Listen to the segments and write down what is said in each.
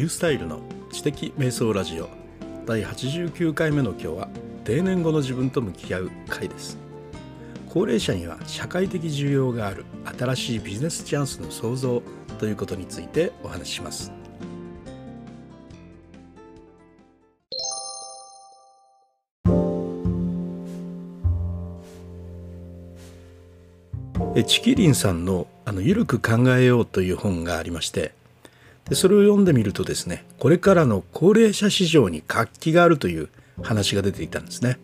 リュースタイルの知的瞑想ラジオ。第89回目の今日は定年後の自分と向き合う回です。高齢者には社会的需要がある新しいビジネスチャンスの創造ということについてお話しします。チキリンさんの「あのゆるく考えよう」という本がありましてでそれを読んでみるとですねこれからの高齢者市場に活気があるという話が出ていたんですね。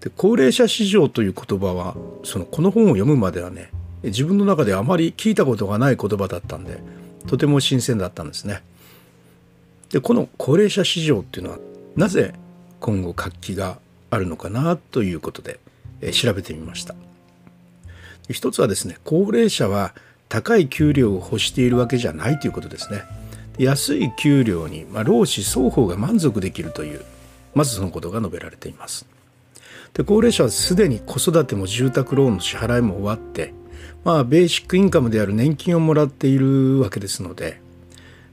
で高齢者市場という言葉はそのこの本を読むまではね自分の中であまり聞いたことがない言葉だったんでとても新鮮だったんですね。でこの高齢者市場っていうのはなぜ今後活気があるのかなということで調べてみました。一つはですね高齢者は高い給料を欲しているわけじゃないということですね。安い給料に、まあ、労使双方が満足できるというまずそのことが述べられています。で高齢者はすでに子育ても住宅ローンの支払いも終わってまあベーシックインカムである年金をもらっているわけですので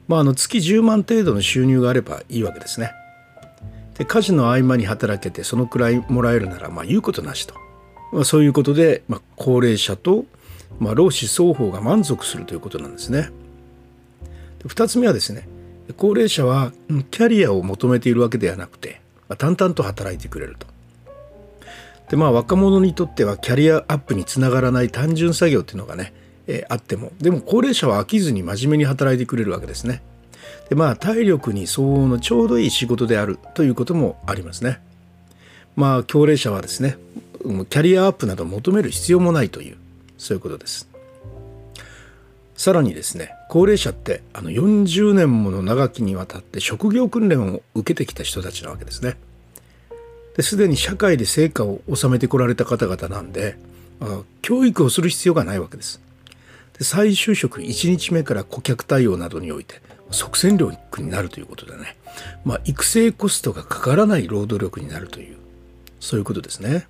まあ、あの月10万程度の収入があればいいわけですね。で家事の合間に働けてそのくらいもらえるならまあ言うことなしと。まあ、そういうことで、まあ、高齢者と、まあ、労使双方が満足するということなんですね。2つ目はですね高齢者はキャリアを求めているわけではなくて、まあ、淡々と働いてくれると。でまあ若者にとってはキャリアアップにつながらない単純作業っていうのがね、えー、あってもでも高齢者は飽きずに真面目に働いてくれるわけですね。でまあ体力に相応のちょうどいい仕事であるということもありますね。まあ高齢者はですねキャリアアップなど求める必要もないというそういうことです。さらにですね高齢者ってあの40年もの長きにわたって職業訓練を受けてきた人たちなわけですね。ですでに社会で成果を収めてこられた方々なんで教育をする必要がないわけです。で再就職1日目から顧客対応などにおいて即戦力になるということでね、まあ、育成コストがかからない労働力になるというそういうことですね。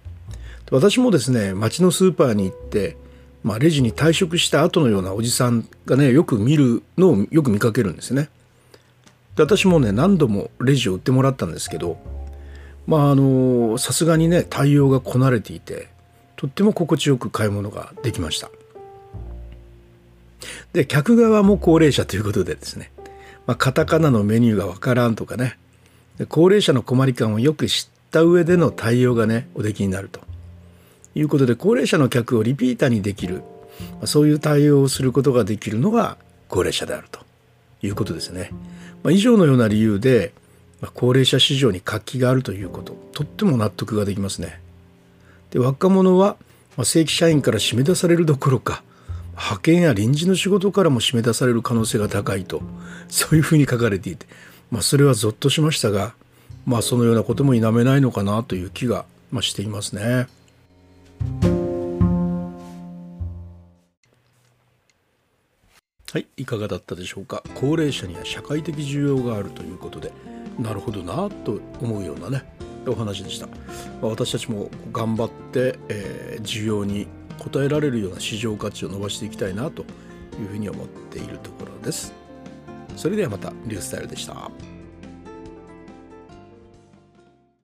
私もですね町のスーパーに行って、まあ、レジに退職した後のようなおじさんがねよく見るのをよく見かけるんですね。で私もね何度もレジを売ってもらったんですけどまああのさすがにね対応がこなれていてとっても心地よく買い物ができました。で客側も高齢者ということでですね、まあ、カタカナのメニューがわからんとかね高齢者の困り感をよく知った上での対応がねおできになると。いうことで高齢者の客をリピーターにできるそういう対応をすることができるのが高齢者であるということですね。まあ、以上のような理由で、ま、高齢者市場に活気があるということとっても納得ができますね。で若者は、ま、正規社員から締め出されるどころか派遣や臨時の仕事からも締め出される可能性が高いとそういうふうに書かれていて、まあ、それはぞっとしましたが、まあ、そのようなことも否めないのかなという気が、まあ、していますね。はい、いかがだったでしょうか。高齢者には社会的需要があるということでなるほどなと思うようなねお話でした、私たちも頑張って、えー、需要に応えられるような市場価値を伸ばしていきたいなというふうに思っているところです。それではまたリュースタイルでした。